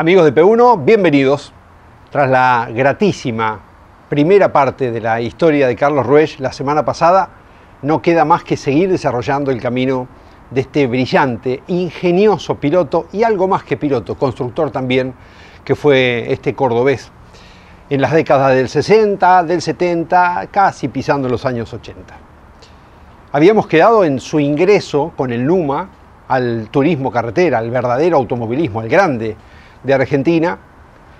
Amigos de P1, bienvenidos. Tras la gratísima primera parte de la historia de Carlos Ruesch la semana pasada, no queda más que seguir desarrollando el camino de este brillante, ingenioso piloto y algo más que piloto, constructor también, que fue este cordobés en las décadas del 60, del 70, casi pisando los años 80. Habíamos quedado en su ingreso con el Numa al turismo carretera, al verdadero automovilismo, al grande de Argentina,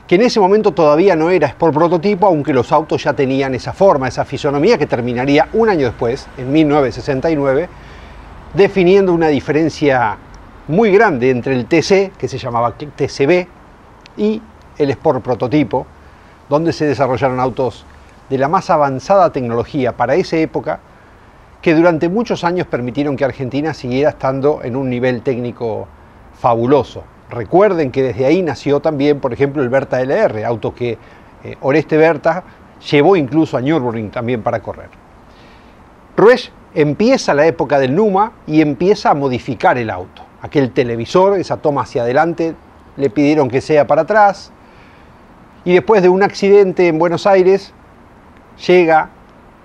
que en ese momento todavía no era Sport Prototipo, aunque los autos ya tenían esa forma, esa fisonomía que terminaría un año después, en 1969, definiendo una diferencia muy grande entre el TC, que se llamaba TCB, y el Sport Prototipo, donde se desarrollaron autos de la más avanzada tecnología para esa época, que durante muchos años permitieron que Argentina siguiera estando en un nivel técnico fabuloso. Recuerden que desde ahí nació también, por ejemplo, el Berta LR, auto que eh, Oreste Berta llevó incluso a Nürburgring también para correr. Ruesch empieza la época del Numa y empieza a modificar el auto. Aquel televisor, esa toma hacia adelante, le pidieron que sea para atrás. Y después de un accidente en Buenos Aires, llega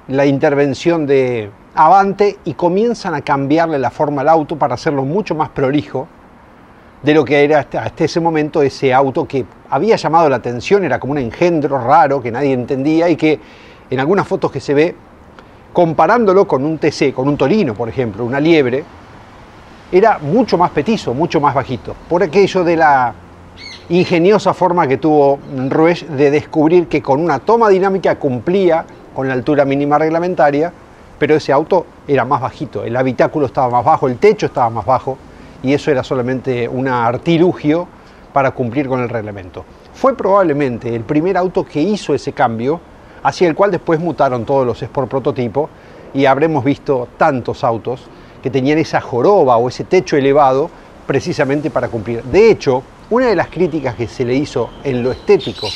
la intervención de Avante y comienzan a cambiarle la forma al auto para hacerlo mucho más prolijo de lo que era hasta, ese momento ese auto que había llamado la atención, era como un engendro raro que nadie entendía y que en algunas fotos que se ve, comparándolo con un TC, con un Torino, por ejemplo, una liebre, era mucho más petizo, mucho más bajito, por aquello de la ingeniosa forma que tuvo Ruesch de descubrir que con una toma dinámica cumplía con la altura mínima reglamentaria, pero ese auto era más bajito, el habitáculo estaba más bajo, el techo estaba más bajo, y eso era solamente un artilugio para cumplir con el reglamento. Fue probablemente el primer auto que hizo ese cambio, hacia el cual después mutaron todos los Sport prototipo y habremos visto tantos autos que tenían esa joroba o ese techo elevado precisamente para cumplir. De hecho, una de las críticas que se le hizo en lo estético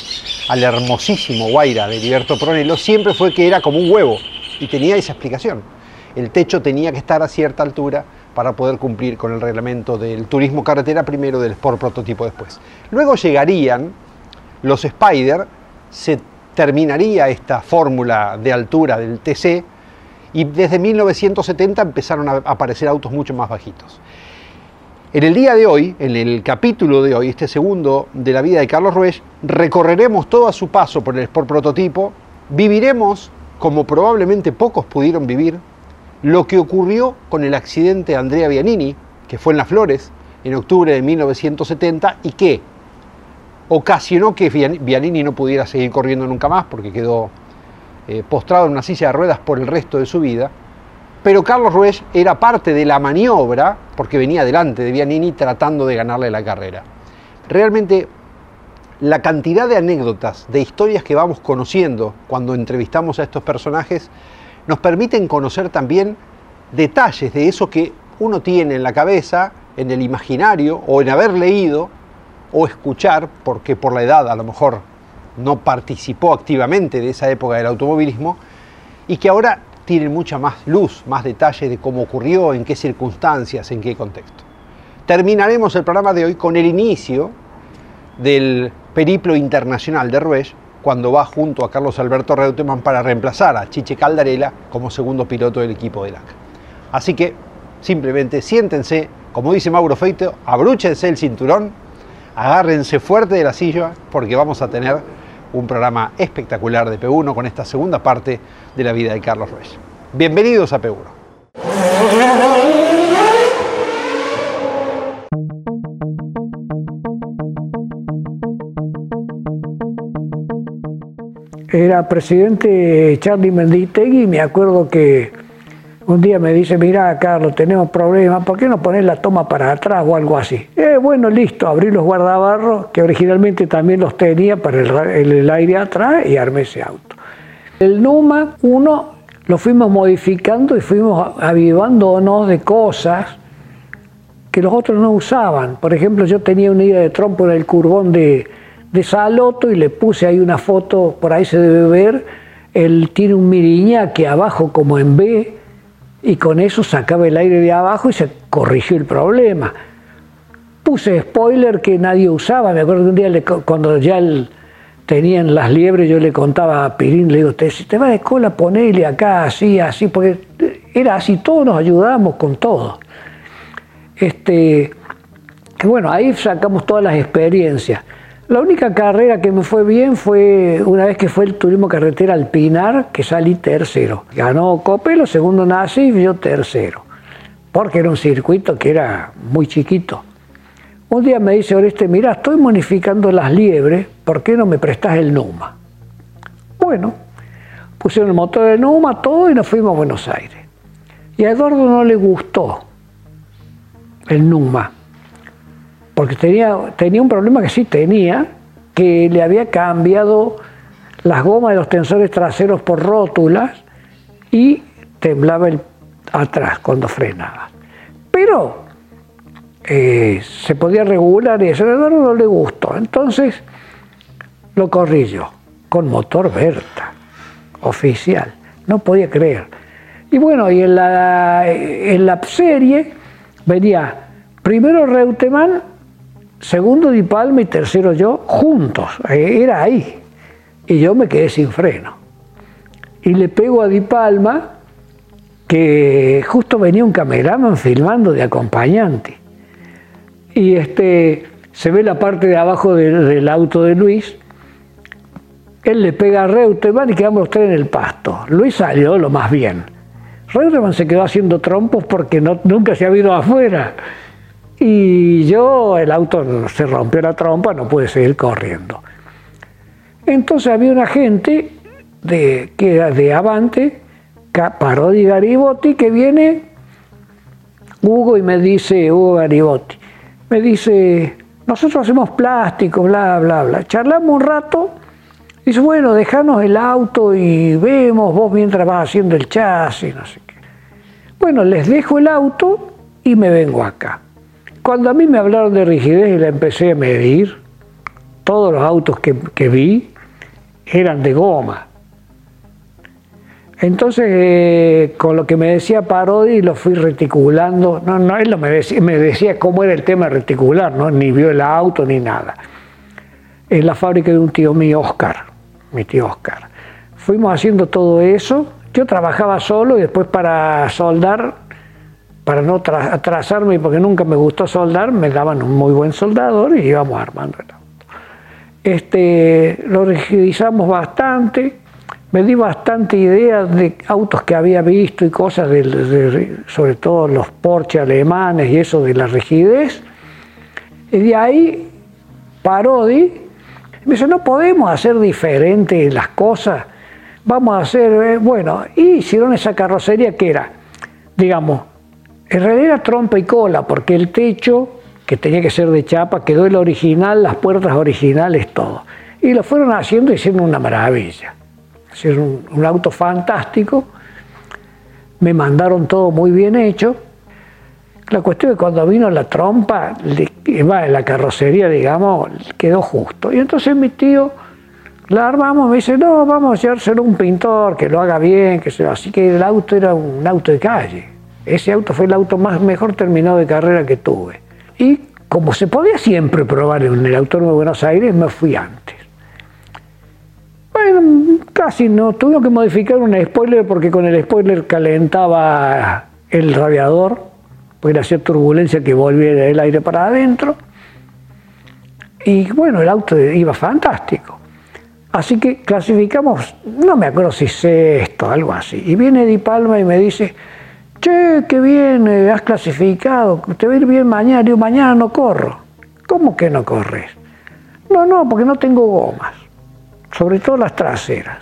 al hermosísimo Guaira de Liberto Pronello siempre fue que era como un huevo y tenía esa explicación. El techo tenía que estar a cierta altura para poder cumplir con el reglamento del turismo carretera, primero del Sport Prototipo después. Luego llegarían los Spider, se terminaría esta fórmula de altura del TC y desde 1970 empezaron a aparecer autos mucho más bajitos. En el día de hoy, en el capítulo de hoy, este segundo de la vida de Carlos Ruesch, recorreremos todo a su paso por el Sport Prototipo, viviremos como probablemente pocos pudieron vivir, lo que ocurrió con el accidente de Andrea Bianini, que fue en Las Flores en octubre de 1970 y que ocasionó que Bianini no pudiera seguir corriendo nunca más porque quedó eh, postrado en una silla de ruedas por el resto de su vida. Pero Carlos Ruesch era parte de la maniobra porque venía delante de Bianini tratando de ganarle la carrera. Realmente la cantidad de anécdotas, de historias que vamos conociendo cuando entrevistamos a estos personajes nos permiten conocer también detalles de eso que uno tiene en la cabeza, en el imaginario o en haber leído o escuchar, porque por la edad a lo mejor no participó activamente de esa época del automovilismo, y que ahora tienen mucha más luz, más detalle de cómo ocurrió, en qué circunstancias, en qué contexto. Terminaremos el programa de hoy con el inicio del periplo internacional de Ruesch, cuando va junto a Carlos Alberto Reutemann para reemplazar a Chiche Caldarela como segundo piloto del equipo de LAC. Así que simplemente siéntense, como dice Mauro Feito, abrúchense el cinturón, agárrense fuerte de la silla porque vamos a tener un programa espectacular de P1 con esta segunda parte de la vida de Carlos Reyes. Bienvenidos a P1. Era presidente Charlie Menditegui y me acuerdo que un día me dice, mira Carlos, tenemos problemas, ¿por qué no poner la toma para atrás o algo así? Eh, bueno, listo, abrí los guardabarros, que originalmente también los tenía para el, el aire atrás y armé ese auto. El Numa 1 lo fuimos modificando y fuimos avivándonos de cosas que los otros no usaban. Por ejemplo, yo tenía una idea de trompo en el curbón de, de Saloto y le puse ahí una foto, por ahí se debe ver, él tiene un miriña que abajo como en B y con eso sacaba el aire de abajo y se corrigió el problema. Puse spoiler que nadie usaba, me acuerdo que un día cuando ya tenían las liebres yo le contaba a Pirín, le digo, si te va de cola ponele acá así, así, porque era así, todos nos ayudábamos con todo. Este, bueno, ahí sacamos todas las experiencias. La única carrera que me fue bien fue una vez que fue el turismo carretera al Pinar, que salí tercero. Ganó Copelo, segundo nací y yo tercero, porque era un circuito que era muy chiquito. Un día me dice Oreste, mira, estoy modificando las liebres, ¿por qué no me prestas el Numa? Bueno, pusieron el motor de Numa, todo y nos fuimos a Buenos Aires. Y a Eduardo no le gustó el Numa porque tenía, tenía un problema que sí tenía, que le había cambiado las gomas de los tensores traseros por rótulas y temblaba el atrás cuando frenaba. Pero eh, se podía regular y eso a Eduardo no le gustó. Entonces lo corrí yo con motor Berta, oficial. No podía creer. Y bueno, y en la, en la serie venía primero Reutemann segundo Di Palma y tercero yo, juntos, eh, era ahí. Y yo me quedé sin freno. Y le pego a Di Palma, que justo venía un cameraman filmando de acompañante. Y este, se ve la parte de abajo del, auto de Luis. Él le pega a Reutemann y quedamos los tres en el pasto. Luis salió lo más bien. Reutemann se quedó haciendo trompos porque nunca se ha ido afuera. Y yo, el auto se rompió la trompa, no pude seguir corriendo. Entonces había una gente de, que era de Avante, Parodi Garibotti, que viene, Hugo, y me dice, Hugo Garibotti, me dice, nosotros hacemos plástico, bla, bla, bla. Charlamos un rato, dice, bueno, dejanos el auto y vemos vos mientras vas haciendo el chasis, no sé qué. Bueno, les dejo el auto y me vengo acá. Cuando a mí me hablaron de rigidez y la empecé a medir, todos los autos que, vi eran de goma. Entonces, eh, con lo que me decía Parodi, lo fui reticulando. No, no, él no me decía, me decía cómo era el tema reticular, ¿no? ni vio el auto ni nada. En la fábrica de un tío mío, Oscar, mi tío Oscar. Fuimos haciendo todo eso. Yo trabajaba solo y después para soldar para no atrasarme porque nunca me gustó soldar, me daban un muy buen soldador y íbamos armando el auto. Este, lo rigidizamos bastante, me di bastante idea de autos que había visto y cosas, sobre todo los Porsche alemanes y eso de la rigidez. Y de ahí Parodi me dice, no podemos hacer diferente las cosas, vamos a hacer, eh, bueno, y hicieron esa carrocería que era, digamos, en realidad era trompa y cola, porque el techo, que tenía que ser de chapa, quedó el original, las puertas originales, todo. Y lo fueron haciendo y hicieron una maravilla. Hicieron un, auto fantástico, me mandaron todo muy bien hecho. La cuestión es que cuando vino la trompa, la carrocería, digamos, quedó justo. Y entonces mi tío la armamos, me dice, no, vamos a llevárselo a un pintor, que lo haga bien, que sea. Así que el auto era un auto de calle. Ese auto fue el auto más mejor terminado de carrera que tuve. Y como se podía siempre probar en el Autónomo de Buenos Aires, me fui antes. Bueno, casi no. Tuve que modificar un spoiler porque con el spoiler calentaba el radiador, porque hacía turbulencia que volviera el aire para adentro. Y bueno, el auto iba fantástico. Así que clasificamos, no me acuerdo si sé esto, algo así. Y viene Di Palma y me dice, Che, qué bien, eh, has clasificado, te va a ir bien mañana. Digo, mañana no corro. ¿Cómo que no corres? No, no, porque no tengo gomas. sobre todo las traseras.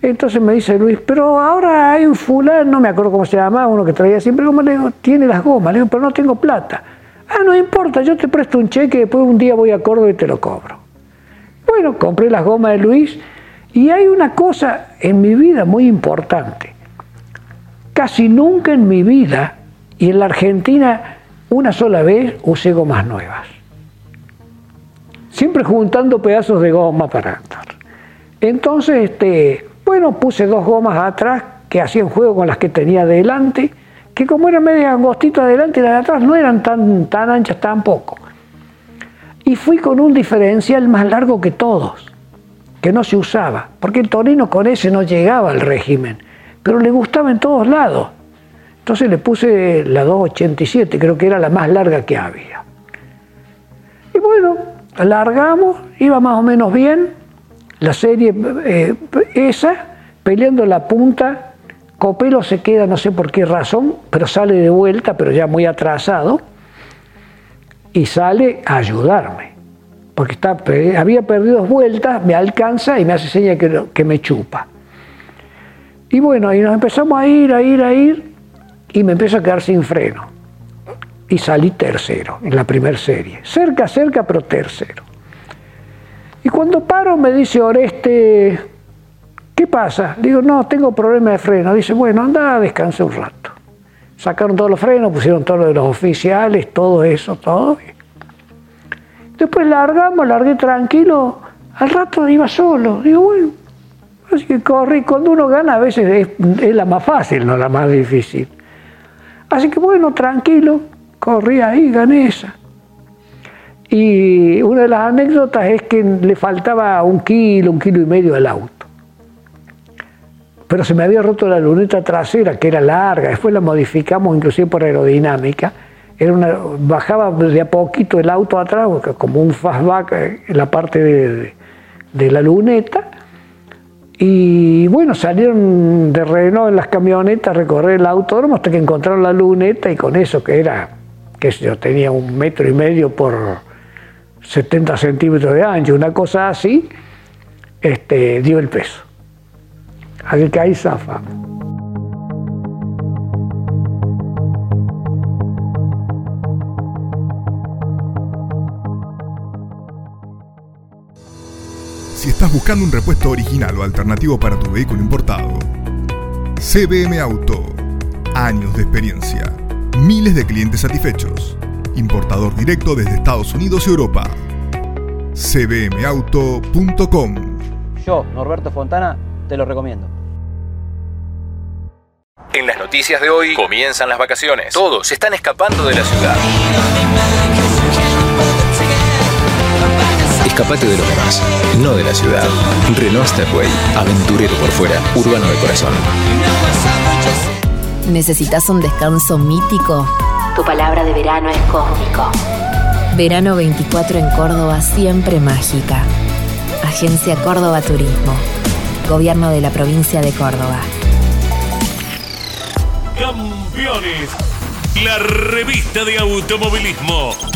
Entonces me dice Luis, pero ahora hay un fulano, no me acuerdo cómo se llama, uno que traía siempre como le digo, tiene las gomas, le digo, pero no tengo plata. Ah, no importa, yo te presto un cheque, después un día voy a Córdoba y te lo cobro. Bueno, compré las gomas de Luis y hay una cosa en mi vida muy importante. Casi nunca en mi vida y en la Argentina una sola vez usé gomas nuevas. Siempre juntando pedazos de goma para andar. Entonces, este, bueno, puse dos gomas atrás que hacían juego con las que tenía delante que como era media angostita adelante y la de atrás no eran tan, tan anchas tampoco. Y fui con un diferencial más largo que todos, que no se usaba, porque el Torino con ese no llegaba al régimen, pero le gustaba en todos lados. Entonces le puse la 287, creo que era la más larga que había. Y bueno, alargamos, iba más o menos bien, la serie eh, esa, peleando la punta Copelo se queda, no sé por qué razón, pero sale de vuelta, pero ya muy atrasado, y sale a ayudarme. Porque había perdido dos vueltas, me alcanza y me hace seña que me chupa. Y bueno, y nos empezamos a ir, a ir, a ir, y me empiezo a quedar sin freno. Y salí tercero en la primera serie. Cerca, cerca, pero tercero. Y cuando paro me dice Oreste, ¿Qué pasa? Digo, no, tengo problema de freno. Dice, bueno, anda, descansa un rato. Sacaron todos los frenos, pusieron todos los de los oficiales, todo eso, todo. Después largamos, largué tranquilo. Al rato iba solo. Digo, bueno, así que corrí. Cuando uno gana, a veces es, la más fácil, no la más difícil. Así que bueno, tranquilo, corrí ahí, gané esa. Y una de las anécdotas es que le faltaba un kilo, un kilo y medio al auto pero se me había roto la luneta trasera, que era larga, después la modificamos inclusive por aerodinámica, era una, bajaba de a poquito el auto atrás, como un fastback en la parte de, de, la luneta, y bueno, salieron de Renault en las camionetas a recorrer el autódromo hasta que encontraron la luneta y con eso que era, que yo tenía un metro y medio por 70 centímetros de ancho, una cosa así, este, dio el peso que hay zafa. Si estás buscando un repuesto original o alternativo para tu vehículo importado, CBM Auto. Años de experiencia. Miles de clientes satisfechos. Importador directo desde Estados Unidos y Europa. cbmauto.com Yo, Norberto Fontana, te lo recomiendo. En las noticias de hoy comienzan las vacaciones. Todos están escapando de la ciudad. Escapate de los demás, no de la ciudad. Renault Stepway, aventurero por fuera, urbano de corazón. ¿Necesitas un descanso mítico? Tu palabra de verano es cósmico. Verano 24 en Córdoba, siempre mágica. Agencia Córdoba Turismo. Gobierno de la provincia de Córdoba. Campeones. La revista de automovilismo.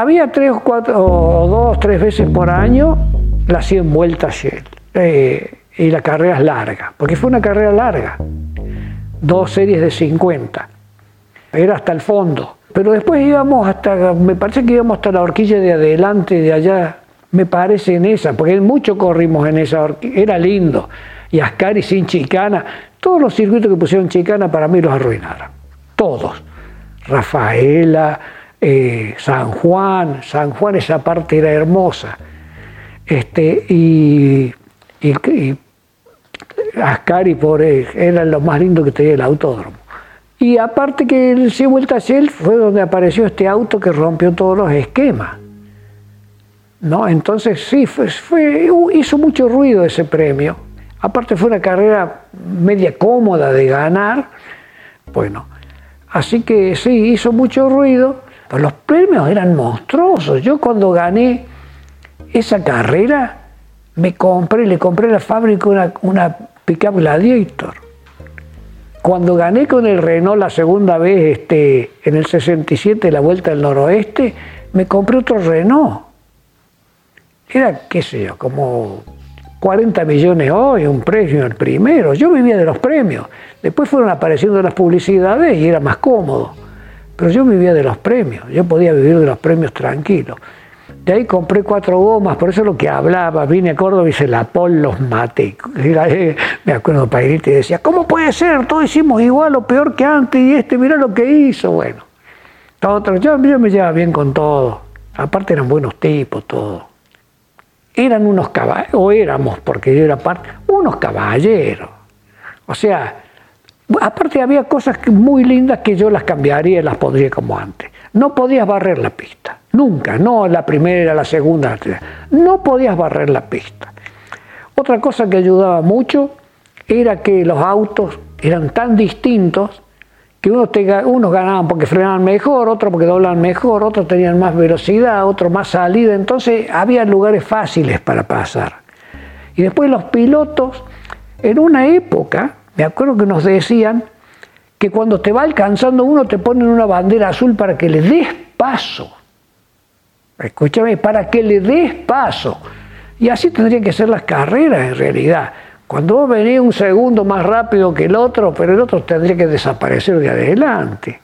Había tres o cuatro, o dos, tres veces por año las 100 vueltas Shell. Eh, y la carrera es larga, porque fue una carrera larga. Dos series de 50. era hasta el fondo. Pero después íbamos hasta, me parece que íbamos hasta la horquilla de adelante, de allá, me parece en esa, porque mucho corrimos en esa horquilla, era lindo. Y Ascari sin chicana, todos los circuitos que pusieron chicana para mí los arruinaron, todos. Rafaela, eh, San Juan, San Juan esa parte era hermosa. Este, y, y, Ascari por era lo más lindo que tenía el autódromo. Y aparte que el C Vuelta a fue donde apareció este auto que rompió todos los esquemas. ¿No? Entonces sí, fue, hizo mucho ruido ese premio. Aparte fue una carrera media cómoda de ganar. Bueno, así que sí, hizo mucho ruido, pero los premios eran monstruosos. Yo cuando gané esa carrera, me compré, le compré a la fábrica una, una pickup Gladiator. Cuando gané con el Renault la segunda vez este, en el 67, la Vuelta del Noroeste, me compré otro Renault. Era, qué sé yo, como 40 millones hoy, un premio el primero. Yo vivía de los premios. Después fueron apareciendo las publicidades y era más cómodo. Pero yo vivía de los premios. Yo podía vivir de los premios tranquilos. De ahí compré cuatro gomas, por eso es lo que hablaba. Vine a Córdoba y se la pol los maté. Me acuerdo Pairita y decía, ¿cómo puede ser? Todos hicimos igual o peor que antes y este, mira lo que hizo. Bueno, todo, yo, yo me llevaba bien con todo. Aparte eran buenos tipos, todos eran unos caballeros, o éramos, porque yo era parte, unos caballeros. O sea, aparte había cosas muy lindas que yo las cambiaría y las pondría como antes. No podías barrer la pista, nunca, no la primera, la segunda, no podías barrer la pista. Otra cosa que ayudaba mucho era que los autos eran tan distintos que unos, unos ganaban porque frenaban mejor, otros porque doblaban mejor, otros tenían más velocidad, otros más salida, entonces había lugares fáciles para pasar. Y después los pilotos, en una época, me acuerdo que nos decían que cuando te va alcanzando uno te ponen una bandera azul para que le des paso. Escúchame, para que le des paso. Y así tendrían que ser las carreras en realidad. Cuando vos venís un segundo más rápido que el otro, pero el otro tendría que desaparecer de adelante.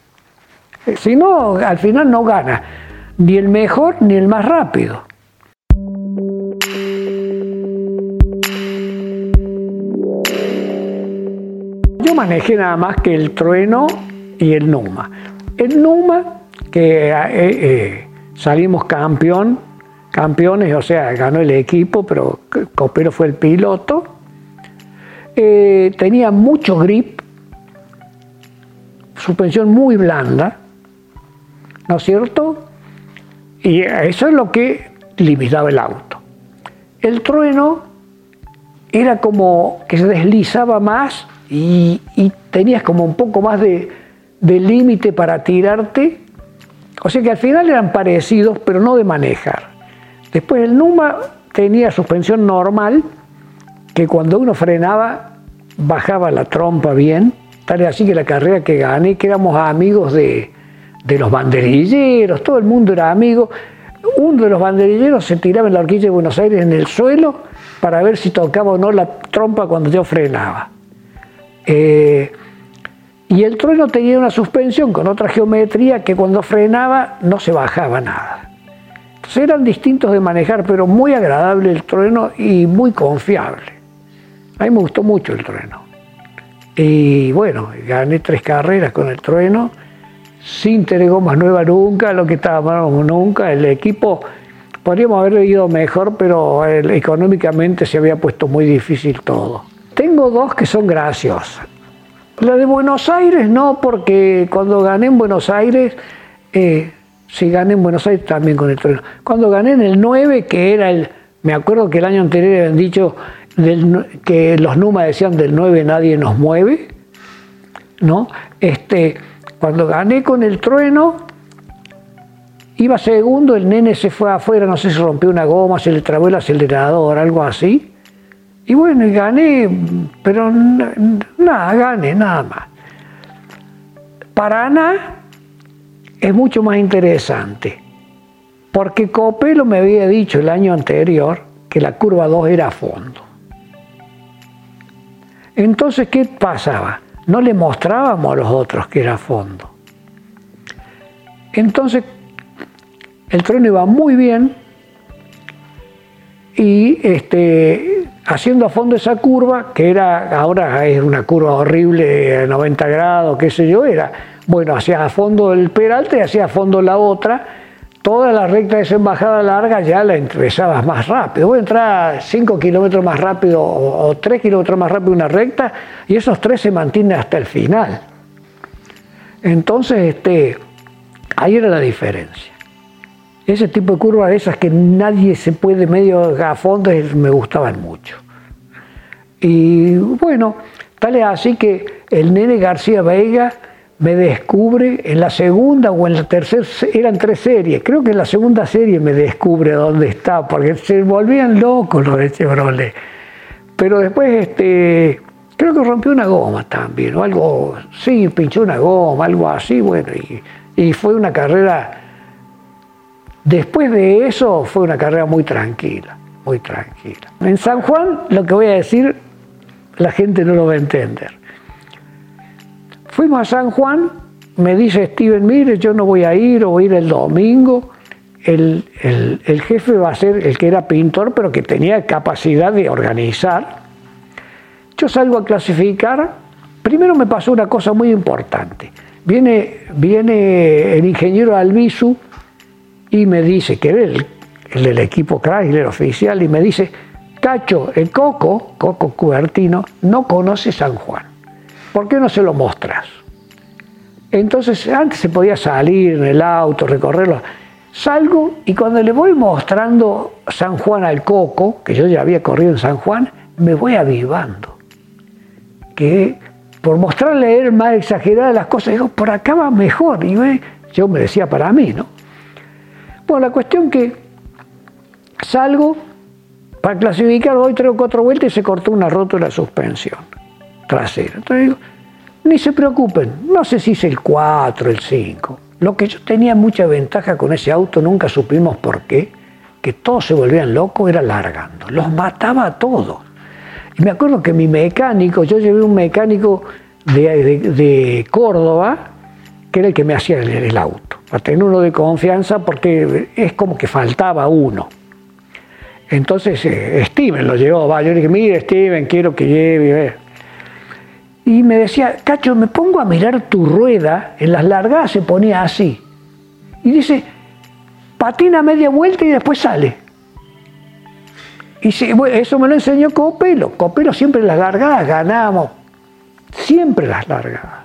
Eh, si no, al final no gana ni el mejor ni el más rápido. Manejé nada más que el trueno y el Numa. El Numa, que eh, eh, salimos campeón, campeones, o sea, ganó el equipo, pero Copero fue el piloto eh, tenía mucho grip, suspensión muy blanda, ¿no es cierto? Y eso es lo que limitaba el auto. El trueno era como que se deslizaba más y, tenías como un poco más de, de límite para tirarte. O sea que al final eran parecidos, pero no de manejar. Después el Numa tenía suspensión normal, que cuando uno frenaba bajaba la trompa bien, tal es así que la carrera que gané, que éramos amigos de, los banderilleros, todo el mundo era amigo. Uno de los banderilleros se tiraba en la horquilla de Buenos Aires en el suelo para ver si tocaba o no la trompa cuando yo frenaba. Eh, y el trueno tenía una suspensión con otra geometría que cuando frenaba no se bajaba nada. Entonces eran distintos de manejar, pero muy agradable el trueno y muy confiable. A mí me gustó mucho el trueno. Y bueno, gané tres carreras con el trueno, sin tener gomas nuevas nunca, lo que estábamos nunca. El equipo, podríamos haber ido mejor, pero económicamente se había puesto muy difícil todo. Tengo dos que son graciosas. La de Buenos Aires no, porque cuando gané en Buenos Aires, eh, sí gané en Buenos Aires también con el trueno. Cuando gané en el 9, que era el, me acuerdo que el año anterior habían dicho que los Numa decían del 9 nadie nos mueve, ¿no? Este, cuando gané con el trueno, iba segundo, el nene se fue afuera, no sé si rompió una goma, se le trabó el acelerador, algo así. Y bueno, y gané, pero nada, gané, nada más. Paraná es mucho más interesante, porque Copelo me había dicho el año anterior que la curva 2 era a fondo. Entonces, ¿qué pasaba? No le mostrábamos a los otros que era fondo. Entonces, el tren iba muy bien y este, haciendo a fondo esa curva, que era ahora es una curva horrible, 90 grados, qué sé yo, era, bueno, hacía a fondo el peralte y hacía a fondo la otra, toda la recta de esa embajada larga ya la empezabas más rápido. Voy a entrar 5 kilómetros más rápido o 3 kilómetros más rápido una recta y esos tres se mantienen hasta el final. Entonces, este, ahí era la diferencia. Ese tipo de curvas, esas que nadie se puede medio a fondo, me gustaban mucho. Y bueno, tal es así que el nene García Veiga me descubre en la segunda o en la tercera, eran tres series, creo que en la segunda serie me descubre dónde está, porque se volvían locos los de Chevrolet. Pero después, este, creo que rompió una goma también, o algo, sí, pinchó una goma, algo así, bueno, y fue una carrera Después de eso fue una carrera muy tranquila, muy tranquila. En San Juan lo que voy a decir la gente no lo va a entender. Fuimos a San Juan, me dice Steven, mire, yo no voy a ir o voy a ir el domingo. El, el jefe va a ser el que era pintor, pero que tenía capacidad de organizar. Yo salgo a clasificar. Primero me pasó una cosa muy importante. Viene, viene el ingeniero Albizu y me dice, que era el, del equipo Chrysler oficial, y me dice, Cacho, el Coco, Coco Cubertino, no conoce San Juan. ¿Por qué no se lo mostras? Entonces, antes se podía salir en el auto, recorrerlo. Salgo y cuando le voy mostrando San Juan al Coco, que yo ya había corrido en San Juan, me voy avivando. Que por mostrarle a él más exageradas las cosas, digo, por acá va mejor. Y yo me decía para mí, ¿no? Bueno, la cuestión que salgo para clasificar, doy tres o cuatro vueltas y se cortó una rótula suspensión trasera. Entonces digo, ni se preocupen, no sé si es el 4, el 5. Lo que yo tenía mucha ventaja con ese auto, nunca supimos por qué, que todos se volvían locos, era largando. Los mataba a todos. Y me acuerdo que mi mecánico, yo llevé un mecánico de, Córdoba, que era el que me hacía el auto a tener uno de confianza porque es como que faltaba uno. Entonces eh, Steven lo llevó, va, yo le dije, mire Steven, quiero que lleve. Y me decía, Cacho, me pongo a mirar tu rueda, en las largadas se ponía así. Y dice, patina media vuelta y después sale. Y eso me lo enseñó Copelo. Copelo siempre las largadas ganamos, siempre las largadas.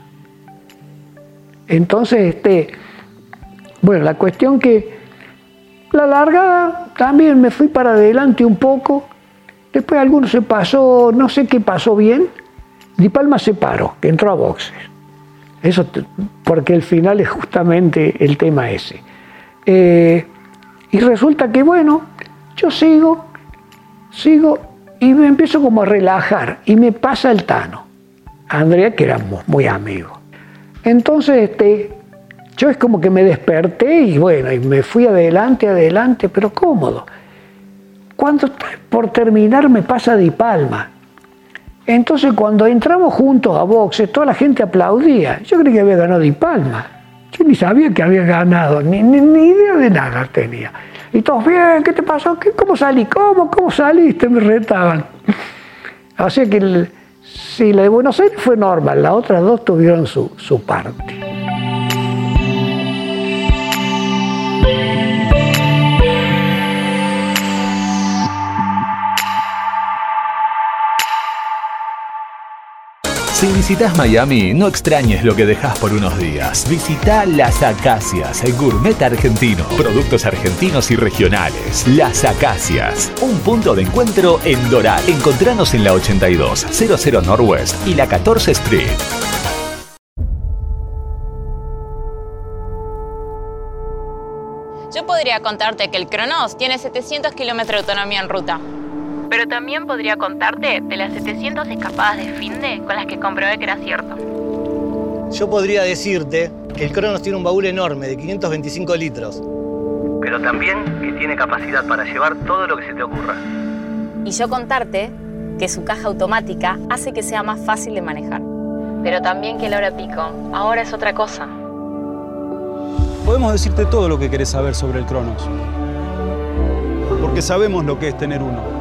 Entonces, este, bueno, la cuestión que la largada también me fui para adelante un poco, después alguno se pasó, no sé qué pasó bien, Di Palma se paró, que entró a boxes. Eso, porque el final es justamente el tema ese. Eh, y resulta que, bueno, yo sigo, sigo y me empiezo como a relajar y me pasa el Tano, Andrea, que éramos muy amigos. Entonces, este, yo es como que me desperté y bueno, y me fui adelante, adelante, pero cómodo. Cuando por terminar me pasa Di Palma. Entonces cuando entramos juntos a boxe, toda la gente aplaudía. Yo creí que había ganado Di Palma. Yo ni sabía que había ganado, ni, idea de nada tenía. Y todos, bien, ¿qué te pasó? ¿Cómo salí? ¿Cómo? ¿Cómo saliste? Me retaban. Así que sí, la de Buenos Aires fue normal, las otras dos tuvieron su, su parte. Si visitas Miami, no extrañes lo que dejas por unos días. Visita Las Acacias, el gourmet argentino. Productos argentinos y regionales. Las Acacias, un punto de encuentro en Doral. Encontranos en la 82, 00 Northwest y la 14 Street. Yo podría contarte que el Cronos tiene 700 kilómetros de autonomía en ruta pero también podría contarte de las 700 escapadas de finde con las que comprobé que era cierto. Yo podría decirte que el Cronos tiene un baúl enorme de 525 litros, pero también que tiene capacidad para llevar todo lo que se te ocurra. Y yo contarte que su caja automática hace que sea más fácil de manejar. Pero también que la hora pico ahora es otra cosa. Podemos decirte todo lo que querés saber sobre el Cronos. Porque sabemos lo que es tener uno.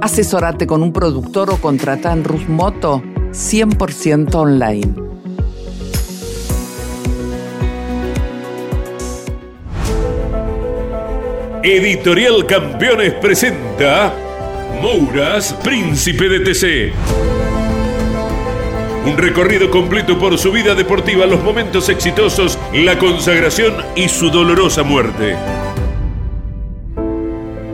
Asesorate con un productor o contrata en Rus Moto 100% online. Editorial Campeones presenta Mouras, Príncipe de TC. Un recorrido completo por su vida deportiva, los momentos exitosos, la consagración y su dolorosa muerte.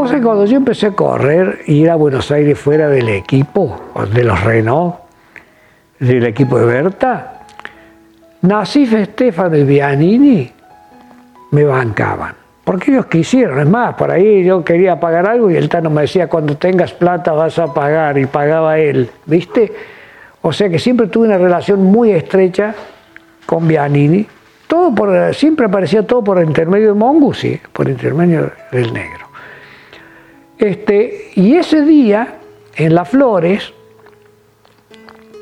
Pues cuando yo empecé a correr y ir a Buenos Aires fuera del equipo, de los Renault, del equipo de Berta, Nasif Estefano y Bianini me bancaban. Porque ellos quisieron, es más, por ahí yo quería pagar algo y el Tano me decía, cuando tengas plata vas a pagar, y pagaba él, ¿viste? O sea que siempre tuve una relación muy estrecha con Bianini, todo por, siempre aparecía todo por intermedio de Mongusi, por intermedio del negro. Este, y ese día, en Las Flores,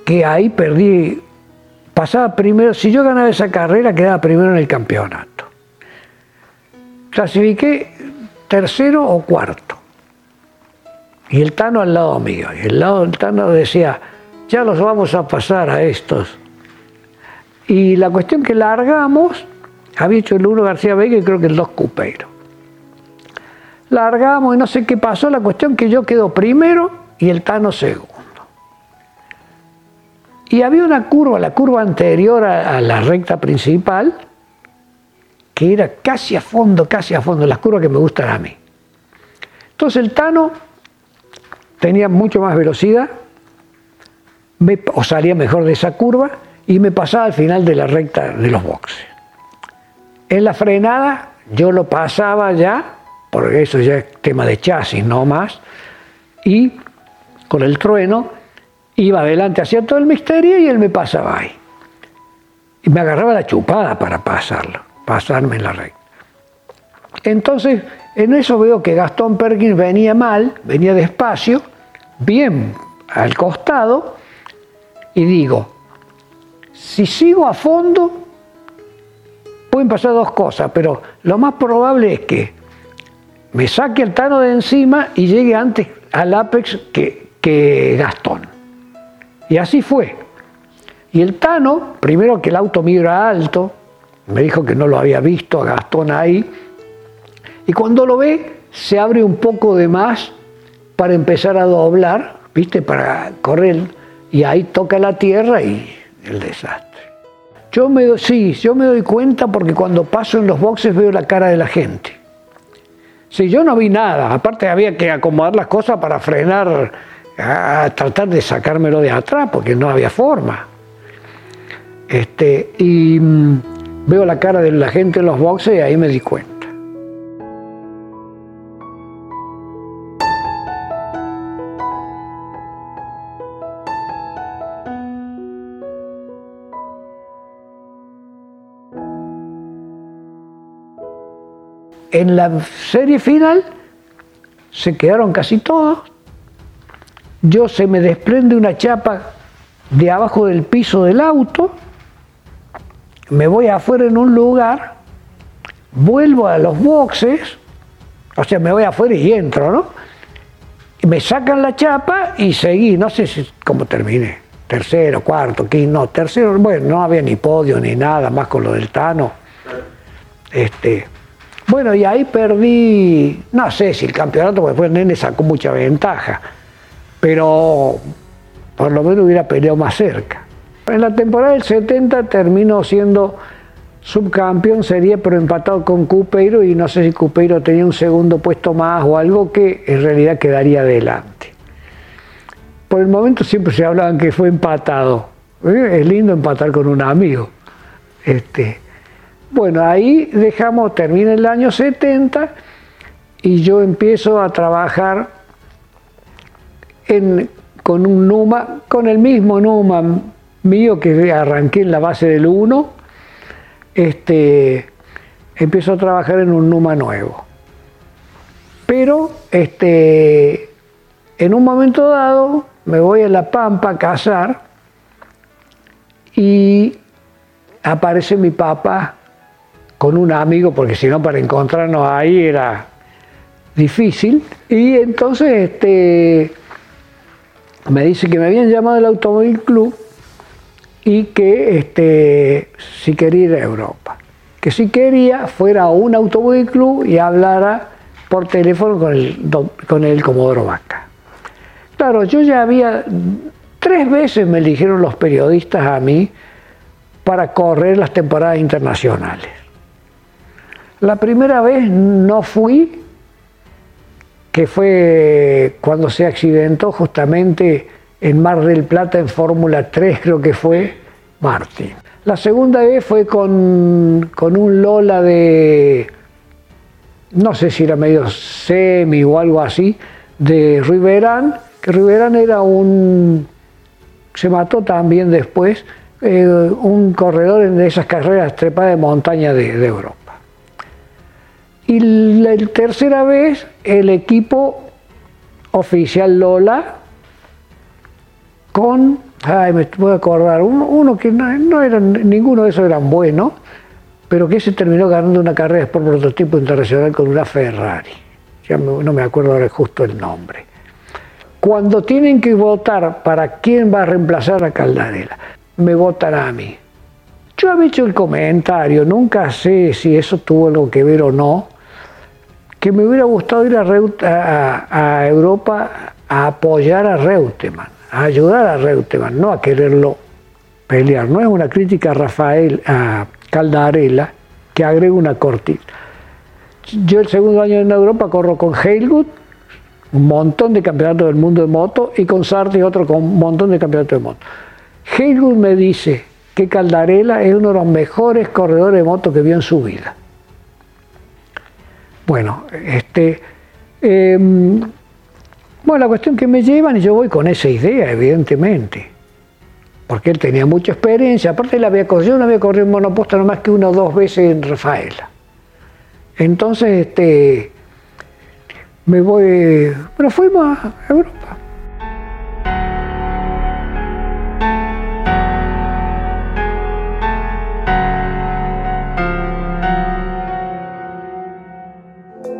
que ahí perdí, pasaba primero, si yo ganaba esa carrera, quedaba primero en el campeonato. Clasifiqué tercero o cuarto. Y el Tano al lado mío. Y el lado del Tano decía, ya los vamos a pasar a estos. Y la cuestión que largamos, había hecho el uno García Vega y creo que el dos Cupeiro largamos y no sé qué pasó, la cuestión que yo quedo primero y el Tano segundo. Y había una curva, la curva anterior a, la recta principal, que era casi a fondo, casi a fondo, las curvas que me gustan a mí. Entonces el Tano tenía mucho más velocidad, o salía mejor de esa curva, y me pasaba al final de la recta de los boxes. En la frenada yo lo pasaba ya porque eso ya es tema de chasis, no más, y con el trueno iba adelante hacia todo el misterio y él me pasaba ahí. Y me agarraba la chupada para pasarlo, pasarme en la recta. Entonces, en eso veo que Gastón Perkins venía mal, venía despacio, bien al costado, y digo, si sigo a fondo, pueden pasar dos cosas, pero lo más probable es que me saque el Tano de encima y llegue antes al Apex que, que Gastón. Y así fue. Y el Tano, primero que el auto mío era alto, me dijo que no lo había visto a Gastón ahí, y cuando lo ve se abre un poco de más para empezar a doblar, ¿viste? Para correr, y ahí toca la tierra y el desastre. Yo me, sí, yo me doy cuenta porque cuando paso en los boxes veo la cara de la gente. Sí, yo no vi nada. Aparte había que acomodar las cosas para frenar, a tratar de sacármelo de atrás, porque no había forma. Este, y mm, veo la cara de la gente en los boxes y ahí me di cuenta. En la serie final se quedaron casi todos. Yo se me desprende una chapa de abajo del piso del auto, me voy afuera en un lugar, vuelvo a los boxes, o sea, me voy afuera y entro, ¿no? Y me sacan la chapa y seguí, no sé si, cómo terminé, tercero, cuarto, quinto, no, tercero, bueno, no había ni podio ni nada, más con lo del Tano. Este, bueno, y ahí perdí, no sé si el campeonato, porque después nene sacó mucha ventaja, pero por lo menos hubiera peleado más cerca. En la temporada del 70 terminó siendo subcampeón, sería pero empatado con Cupeiro y no sé si Cupeiro tenía un segundo puesto más o algo que en realidad quedaría adelante. Por el momento siempre se hablaban que fue empatado. ¿Eh? Es lindo empatar con un amigo. Este, bueno, ahí dejamos, termina el año 70 y yo empiezo a trabajar con un Numa, con el mismo Numa mío que arranqué en la base del 1, este, empiezo a trabajar en un Numa nuevo. Pero este, en un momento dado me voy a La Pampa a cazar y aparece mi papá con un amigo, porque si no para encontrarnos ahí era difícil. Y entonces este, me dice que me habían llamado del Automóvil Club y que este, si quería ir a Europa. Que si quería fuera a un Automóvil Club y hablara por teléfono con el, con el Comodoro Vaca. Claro, yo ya había, tres veces me eligieron los periodistas a mí para correr las temporadas internacionales. La primera vez no fui, que fue cuando se accidentó justamente en Mar del Plata en Fórmula 3, creo que fue Martín. La segunda vez fue con, un Lola de, no sé si era medio semi o algo así, de Riverán, que Riverán era un, se mató también después, eh, un corredor en esas carreras trepadas de montaña de Europa. Y la tercera vez, el equipo oficial Lola con, ay, me puedo acordar, uno, que no, eran, ninguno de esos eran buenos, pero que se terminó ganando una carrera por prototipo internacional con una Ferrari. Ya no me acuerdo ahora justo el nombre. Cuando tienen que votar para quién va a reemplazar a Caldarela, me votan a mí. Yo había hecho el comentario, nunca sé si eso tuvo algo que ver o no, que me hubiera gustado ir a, Europa a apoyar a Reutemann, a ayudar a Reutemann, no a quererlo pelear. No es una crítica a Rafael, a Caldarela, que agrega una cortina. Yo el segundo año en Europa corro con Heilgut, un montón de campeonatos del mundo de moto, y con Sarti otro con un montón de campeonatos de moto. Heilgut me dice que Caldarela es uno de los mejores corredores de moto que vio en su vida. Bueno, este, em, bueno, la cuestión que me llevan y yo voy con esa idea, evidentemente. Porque él tenía mucha experiencia, aparte él había yo no había corrido en monoposta no más que una o dos veces en Rafaela. Entonces, este, me voy, bueno, fuimos a Europa.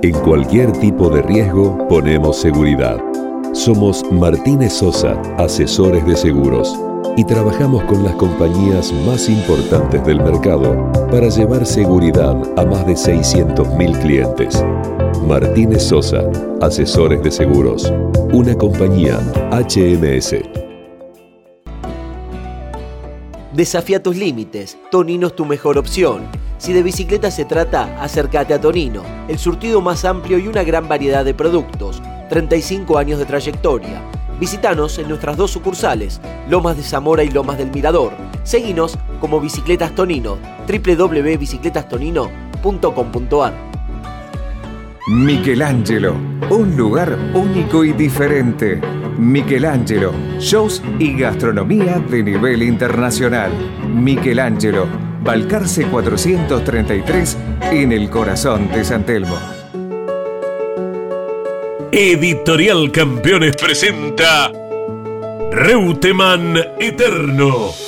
En cualquier tipo de riesgo ponemos seguridad. Somos Martínez Sosa, asesores de seguros, y trabajamos con las compañías más importantes del mercado para llevar seguridad a más de 600.000 clientes. Martínez Sosa, asesores de seguros, una compañía HMS. Desafía tus límites. Tonino es tu mejor opción. Si de bicicleta se trata, acércate a Tonino, el surtido más amplio y una gran variedad de productos. 35 años de trayectoria. Visítanos en nuestras dos sucursales, Lomas de Zamora y Lomas del Mirador. Seguinos como Bicicletas Tonino, www.bicicletastonino.com.ar. Michelangelo, un lugar único y diferente. Michelangelo, shows y gastronomía de nivel internacional. Michelangelo Balcarce 433 en el corazón de San Telmo. Editorial Campeones presenta Reutemann Eterno.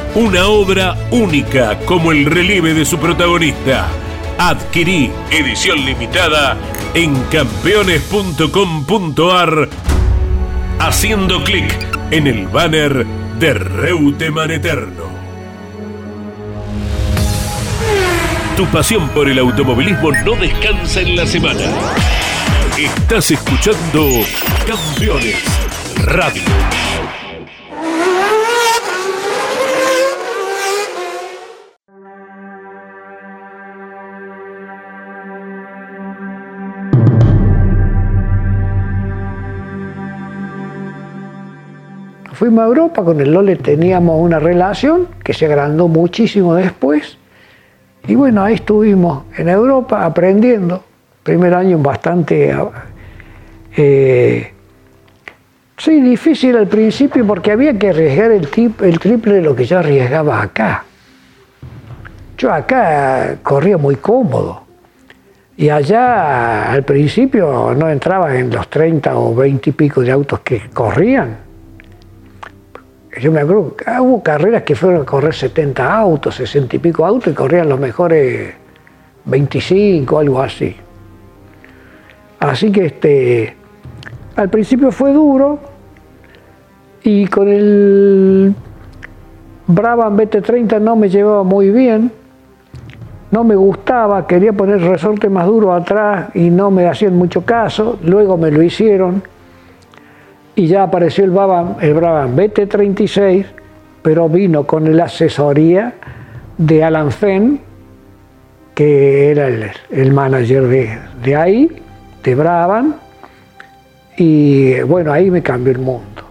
una obra única como el relieve de su protagonista. Adquirí edición limitada en campeones.com.ar haciendo clic en el banner de Reutemann Eterno. Tu pasión por el automovilismo no descansa en la semana. Estás escuchando Campeones Radio. Fuimos a Europa, con el Lole teníamos una relación que se agrandó muchísimo después. Y bueno, ahí estuvimos en Europa aprendiendo. Primer año bastante, eh, sí, difícil al principio porque había que arriesgar el, triple de lo que yo arriesgaba acá. Yo acá corría muy cómodo. Y allá al principio no entraba en los 30 o 20 y pico de autos que corrían yo me acuerdo, hubo carreras que fueron a correr 70 autos, 60 y pico autos y corrían los mejores 25, algo así. Así que este, al principio fue duro y con el Brabham BT30 no me llevaba muy bien, no me gustaba, quería poner resorte más duro atrás y no me hacían mucho caso, luego me lo hicieron y ya apareció el Brabham, el Brabham BT36, pero vino con la asesoría de Alan Fenn, que era el, manager de, de, ahí, de Brabham, y bueno, ahí me cambió el mundo.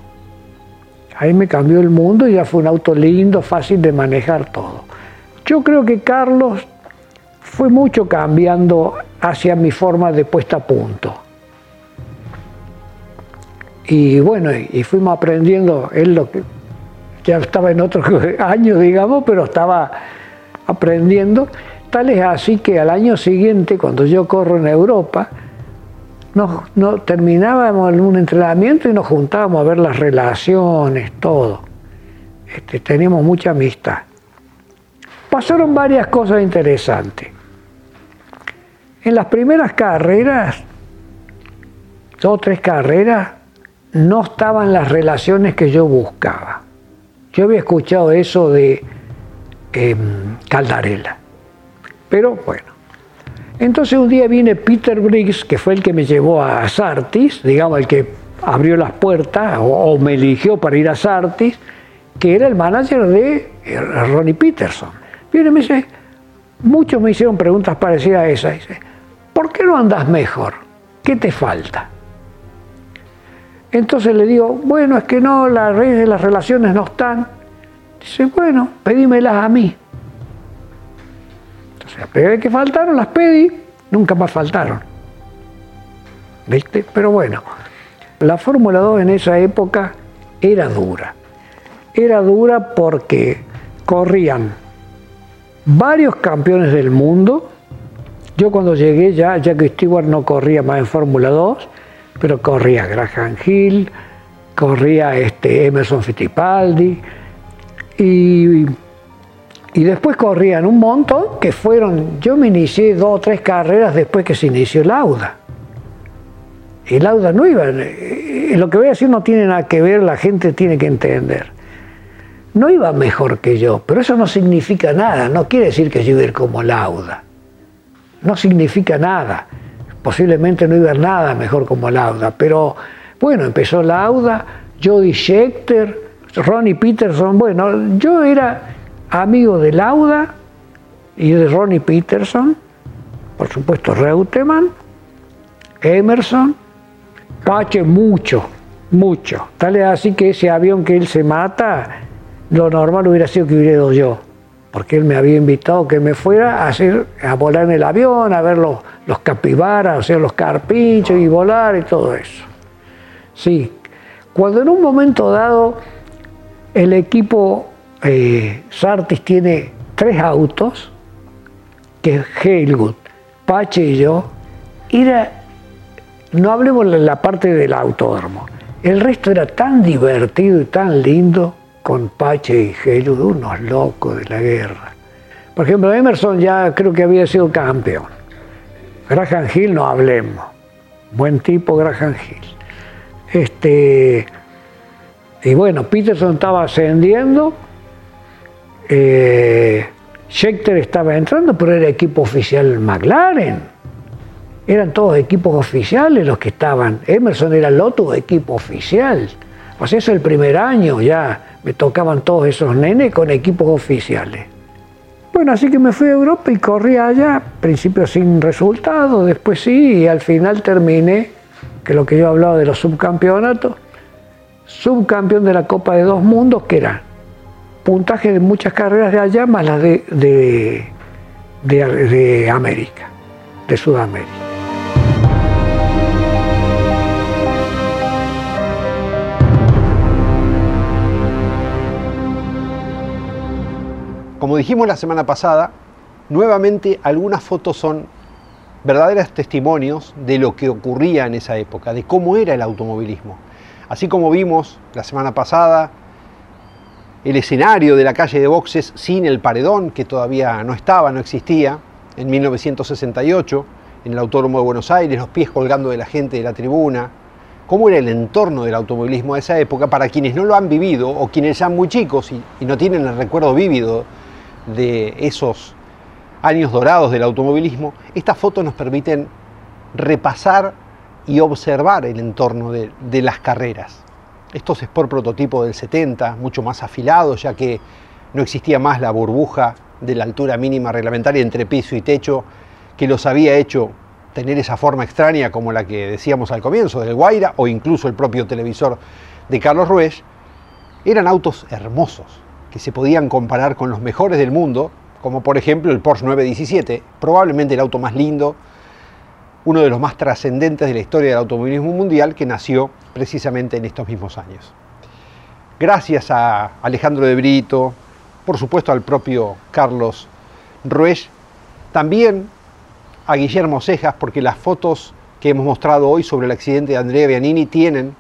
Ahí me cambió el mundo y ya fue un auto lindo, fácil de manejar todo. Yo creo que Carlos fue mucho cambiando hacia mi forma de puesta a punto. Y bueno, y fuimos aprendiendo, él lo que ya estaba en otro año, digamos, pero estaba aprendiendo. Tal es así que al año siguiente, cuando yo corro en Europa, nos, terminábamos un entrenamiento y nos juntábamos a ver las relaciones, todo. Este, teníamos mucha amistad. Pasaron varias cosas interesantes. En las primeras carreras, dos o tres carreras, no estaban las relaciones que yo buscaba. Yo había escuchado eso de eh, Caldarela. Pero bueno. Entonces un día viene Peter Briggs, que fue el que me llevó a Sartis, digamos, el que abrió las puertas o, me eligió para ir a Sartis, que era el manager de eh, Ronnie Peterson. Viene y me dice, muchos me hicieron preguntas parecidas a esa. Dice, ¿por qué no andas mejor? ¿Qué te falta? Entonces le digo, bueno, es que no, las redes de las relaciones no están. Dice, bueno, pedímelas a mí. Entonces, las que faltaron, las pedí, nunca más faltaron. ¿Viste? Pero bueno, la Fórmula 2 en esa época era dura. Era dura porque corrían varios campeones del mundo. Yo cuando llegué ya, que Stewart no corría más en Fórmula 2, pero corría Graham Hill, corría este Emerson Fittipaldi y, y después corrían un montón que fueron, yo me inicié dos o tres carreras después que se inició el Auda. El Auda no iba, eh, lo que voy a decir no tiene nada que ver, la gente tiene que entender. No iba mejor que yo, pero eso no significa nada, no quiere decir que yo iba a ir como Lauda. No significa nada posiblemente no iba a nada mejor como Lauda, pero bueno, empezó Lauda, Jody Schechter, Ronnie Peterson, bueno, yo era amigo de Lauda y de Ronnie Peterson, por supuesto Reutemann, Emerson, Pache mucho, mucho. Tal es así que ese avión que él se mata, lo normal hubiera sido que hubiera ido yo, porque él me había invitado que me fuera a, hacer, a volar en el avión, a ver los, los capibaras, o sea, los carpinchos y volar y todo eso. Sí, cuando en un momento dado el equipo eh, Sartis tiene tres autos, que es Helgut, Pache y yo, era, no hablemos de la parte del autódromo, el resto era tan divertido y tan lindo con Pache y Helgut, unos locos de la guerra. Por ejemplo, Emerson ya creo que había sido campeón. Graham Hill no hablemos. Buen tipo Graham Hill. Este, y bueno, Peterson estaba ascendiendo, eh, estaba entrando, pero era equipo oficial McLaren. Eran todos equipos oficiales los que estaban. Emerson era el otro equipo oficial. Sea, eso el primer año ya me tocaban todos esos nenes con equipos oficiales. Bueno, así que me fui a Europa y corrí allá, principio sin resultado, después sí, y al final terminé, que lo que yo hablaba de los subcampeonatos, subcampeón de la Copa de Dos Mundos, que era puntaje de muchas carreras de allá más las de, de, de América, de Sudamérica. Como dijimos la semana pasada, nuevamente algunas fotos son verdaderos testimonios de lo que ocurría en esa época, de cómo era el automovilismo. Así como vimos la semana pasada el escenario de la calle de boxes sin el paredón, que todavía no estaba, no existía, en 1968, en el Autódromo de Buenos Aires, los pies colgando de la gente de la tribuna, cómo era el entorno del automovilismo de esa época, para quienes no lo han vivido o quienes sean muy chicos y, y no tienen el recuerdo vívido de esos años dorados del automovilismo, estas fotos nos permiten repasar y observar el entorno de, de las carreras. Estos Sport prototipo del 70, mucho más afilados, ya que no existía más la burbuja de la altura mínima reglamentaria entre piso y techo que los había hecho tener esa forma extraña como la que decíamos al comienzo del Guaira o incluso el propio televisor de Carlos Ruesch, eran autos hermosos que se podían comparar con los mejores del mundo, como por ejemplo el Porsche 917, probablemente el auto más lindo, uno de los más trascendentes de la historia del automovilismo mundial, que nació precisamente en estos mismos años. Gracias a Alejandro de Brito, por supuesto al propio Carlos Ruesch, también a Guillermo Cejas, porque las fotos que hemos mostrado hoy sobre el accidente de Andrea Bianini tienen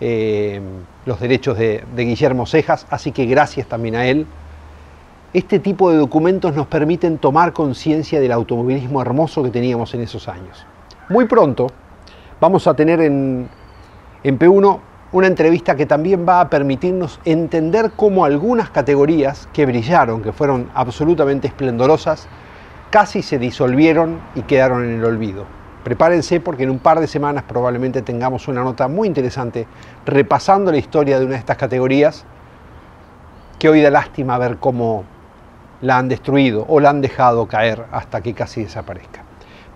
eh, los derechos de, Guillermo Cejas, así que gracias también a él. Este tipo de documentos nos permiten tomar conciencia del automovilismo hermoso que teníamos en esos años. Muy pronto vamos a tener en, en P1 una entrevista que también va a permitirnos entender cómo algunas categorías que brillaron, que fueron absolutamente esplendorosas, casi se disolvieron y quedaron en el olvido. Prepárense porque en un par de semanas probablemente tengamos una nota muy interesante repasando la historia de una de estas categorías que hoy da lástima ver cómo la han destruido o la han dejado caer hasta que casi desaparezca.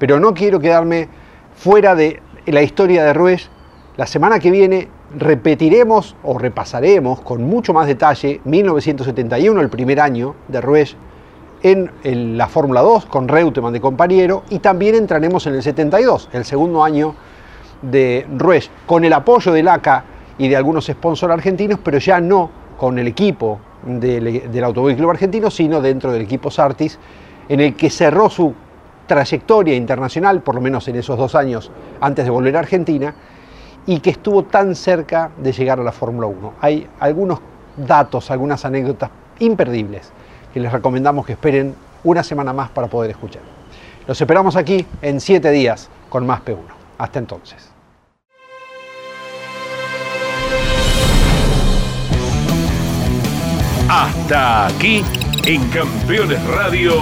Pero no quiero quedarme fuera de la historia de Ruesch. La semana que viene repetiremos o repasaremos con mucho más detalle 1971, el primer año de Ruesch en la Fórmula 2 con Reutemann de compañero y también entraremos en el 72, el segundo año de Ruesch, con el apoyo del ACA y de algunos sponsors argentinos, pero ya no con el equipo del, del Automóvil Club Argentino, sino dentro del equipo Sartis, en el que cerró su trayectoria internacional, por lo menos en esos dos años antes de volver a Argentina, y que estuvo tan cerca de llegar a la Fórmula 1. Hay algunos datos, algunas anécdotas imperdibles que les recomendamos que esperen una semana más para poder escuchar. Los esperamos aquí en siete días con más P1. Hasta entonces. Hasta aquí en Campeones Radio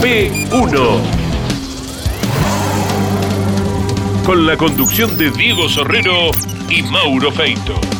P1. Con la conducción de Diego Sorrero y Mauro Feito.